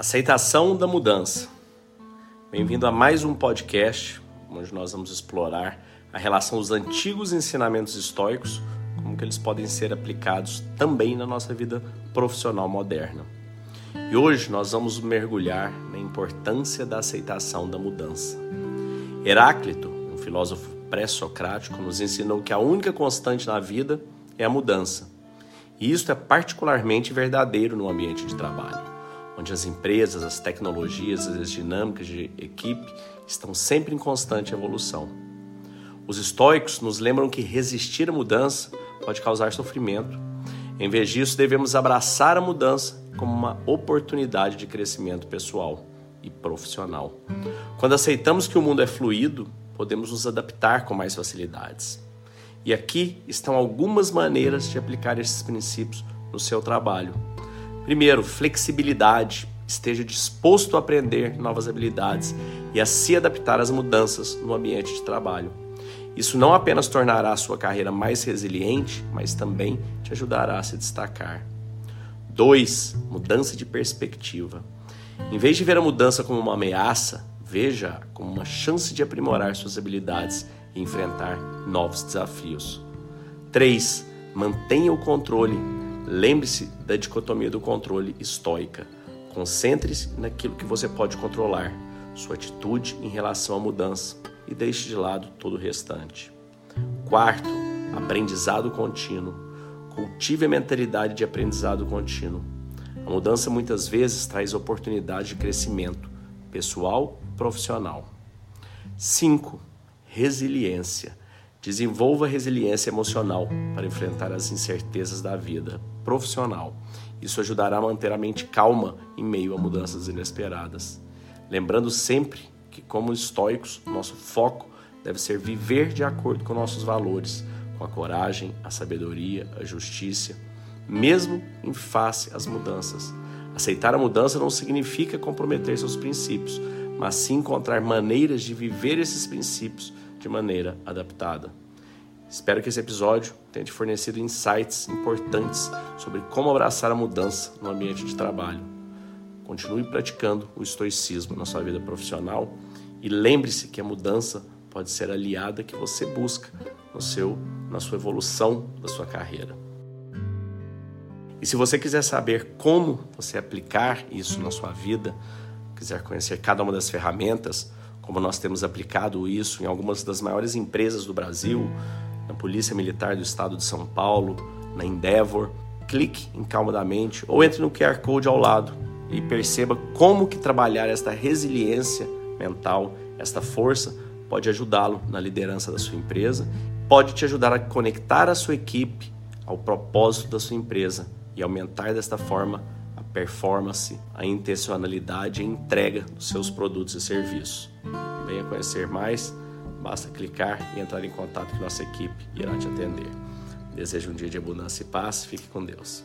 Aceitação da mudança. Bem-vindo a mais um podcast onde nós vamos explorar a relação dos antigos ensinamentos estoicos, como que eles podem ser aplicados também na nossa vida profissional moderna. E hoje nós vamos mergulhar na importância da aceitação da mudança. Heráclito, um filósofo pré-socrático, nos ensinou que a única constante na vida é a mudança. E isso é particularmente verdadeiro no ambiente de trabalho onde as empresas, as tecnologias, as dinâmicas de equipe estão sempre em constante evolução. Os estoicos nos lembram que resistir à mudança pode causar sofrimento. Em vez disso, devemos abraçar a mudança como uma oportunidade de crescimento pessoal e profissional. Quando aceitamos que o mundo é fluido, podemos nos adaptar com mais facilidades. E aqui estão algumas maneiras de aplicar esses princípios no seu trabalho Primeiro, flexibilidade. Esteja disposto a aprender novas habilidades e a se adaptar às mudanças no ambiente de trabalho. Isso não apenas tornará a sua carreira mais resiliente, mas também te ajudará a se destacar. 2. Mudança de perspectiva. Em vez de ver a mudança como uma ameaça, veja como uma chance de aprimorar suas habilidades e enfrentar novos desafios. 3. Mantenha o controle Lembre-se da dicotomia do controle estoica. Concentre-se naquilo que você pode controlar, sua atitude em relação à mudança, e deixe de lado todo o restante. Quarto, aprendizado contínuo. Cultive a mentalidade de aprendizado contínuo. A mudança muitas vezes traz oportunidade de crescimento pessoal profissional. 5. Resiliência. Desenvolva resiliência emocional para enfrentar as incertezas da vida profissional. Isso ajudará a manter a mente calma em meio a mudanças inesperadas. Lembrando sempre que, como estoicos, nosso foco deve ser viver de acordo com nossos valores, com a coragem, a sabedoria, a justiça, mesmo em face às mudanças. Aceitar a mudança não significa comprometer seus princípios, mas sim encontrar maneiras de viver esses princípios de maneira adaptada. Espero que esse episódio tenha te fornecido insights importantes sobre como abraçar a mudança no ambiente de trabalho. Continue praticando o estoicismo na sua vida profissional e lembre-se que a mudança pode ser a aliada que você busca no seu, na sua evolução da sua carreira. E se você quiser saber como você aplicar isso na sua vida, quiser conhecer cada uma das ferramentas, como nós temos aplicado isso em algumas das maiores empresas do Brasil, na Polícia Militar do Estado de São Paulo, na Endeavor. Clique em Mente ou entre no QR Code ao lado e perceba como que trabalhar esta resiliência mental, esta força, pode ajudá-lo na liderança da sua empresa, pode te ajudar a conectar a sua equipe ao propósito da sua empresa e aumentar desta forma performance, a intencionalidade e a entrega dos seus produtos e serviços. Venha conhecer mais, basta clicar e entrar em contato com nossa equipe irá te atender. Desejo um dia de abundância e paz. Fique com Deus.